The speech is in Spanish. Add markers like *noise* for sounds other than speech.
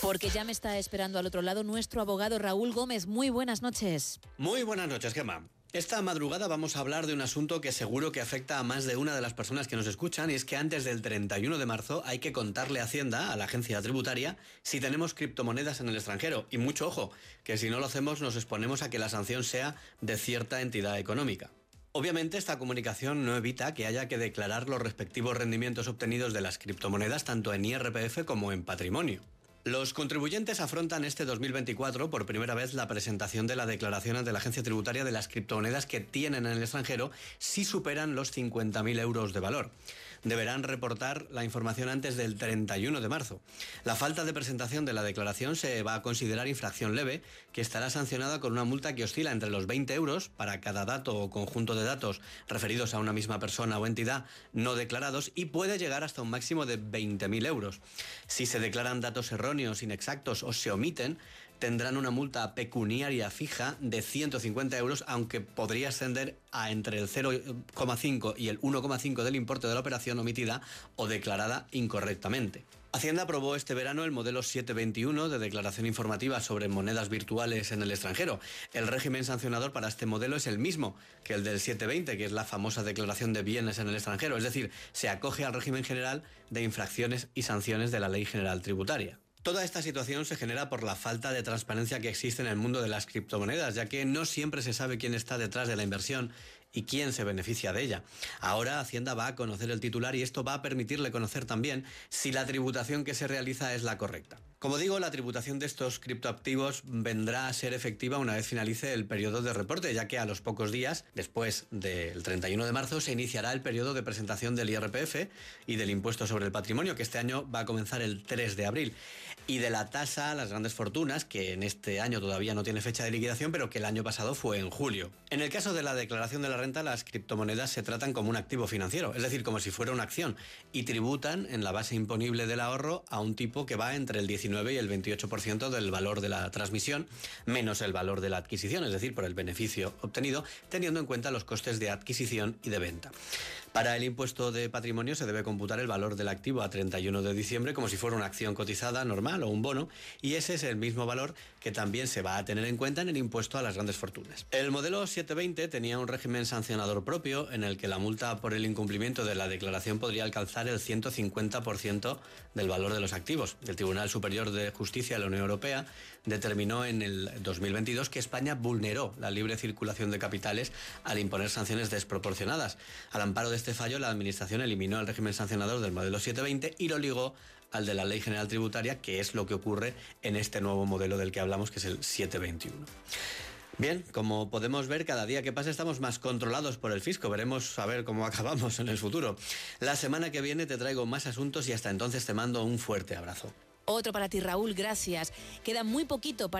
Porque ya me está esperando al otro lado nuestro abogado Raúl Gómez. Muy buenas noches. Muy buenas noches, Gemma. Esta madrugada vamos a hablar de un asunto que seguro que afecta a más de una de las personas que nos escuchan y es que antes del 31 de marzo hay que contarle a Hacienda, a la agencia tributaria, si tenemos criptomonedas en el extranjero. Y mucho ojo, que si no lo hacemos nos exponemos a que la sanción sea de cierta entidad económica. Obviamente esta comunicación no evita que haya que declarar los respectivos rendimientos obtenidos de las criptomonedas tanto en IRPF como en patrimonio. Los contribuyentes afrontan este 2024 por primera vez la presentación de la declaración ante la agencia tributaria de las criptomonedas que tienen en el extranjero si superan los 50.000 euros de valor. Deberán reportar la información antes del 31 de marzo. La falta de presentación de la declaración se va a considerar infracción leve, que estará sancionada con una multa que oscila entre los 20 euros para cada dato o conjunto de datos referidos a una misma persona o entidad no declarados y puede llegar hasta un máximo de 20.000 euros. Si se declaran datos erróneos, inexactos o se omiten, tendrán una multa pecuniaria fija de 150 euros, aunque podría ascender a entre el 0,5 y el 1,5 del importe de la operación omitida o declarada incorrectamente. Hacienda aprobó este verano el modelo 721 de declaración informativa sobre monedas virtuales en el extranjero. El régimen sancionador para este modelo es el mismo que el del 720, que es la famosa declaración de bienes en el extranjero, es decir, se acoge al régimen general de infracciones y sanciones de la Ley General Tributaria. Toda esta situación se genera por la falta de transparencia que existe en el mundo de las criptomonedas, ya que no siempre se sabe quién está detrás de la inversión y quién se beneficia de ella. Ahora Hacienda va a conocer el titular y esto va a permitirle conocer también si la tributación que se realiza es la correcta. Como digo, la tributación de estos criptoactivos vendrá a ser efectiva una vez finalice el periodo de reporte, ya que a los pocos días, después del 31 de marzo, se iniciará el periodo de presentación del IRPF y del impuesto sobre el patrimonio, que este año va a comenzar el 3 de abril, y de la tasa a las grandes fortunas, que en este año todavía no tiene fecha de liquidación, pero que el año pasado fue en julio. En el caso de la declaración de la renta, las criptomonedas se tratan como un activo financiero, es decir, como si fuera una acción, y tributan en la base imponible del ahorro a un tipo que va entre el 19 y el 28% del valor de la transmisión, menos el valor de la adquisición, es decir, por el beneficio obtenido, teniendo en cuenta los costes de adquisición y de venta. Para el impuesto de patrimonio se debe computar el valor del activo a 31 de diciembre como si fuera una acción cotizada normal o un bono, y ese es el mismo valor que también se va a tener en cuenta en el impuesto a las grandes fortunas. El modelo 720 tenía un régimen sancionador propio en el que la multa por el incumplimiento de la declaración podría alcanzar el 150% del valor de los activos. El Tribunal Superior de Justicia de la Unión Europea determinó en el 2022 que España vulneró la libre circulación de capitales al imponer sanciones desproporcionadas. Al amparo de este fallo, la Administración eliminó el régimen sancionador del modelo 720 y lo ligó al de la Ley General Tributaria, que es lo que ocurre en este nuevo modelo del que hablamos, que es el 721. Bien, como podemos ver, cada día que pasa estamos más controlados por el fisco. Veremos a ver cómo *laughs* acabamos en el futuro. La semana que viene te traigo más asuntos y hasta entonces te mando un fuerte abrazo. Otro para ti, Raúl, gracias. Queda muy poquito para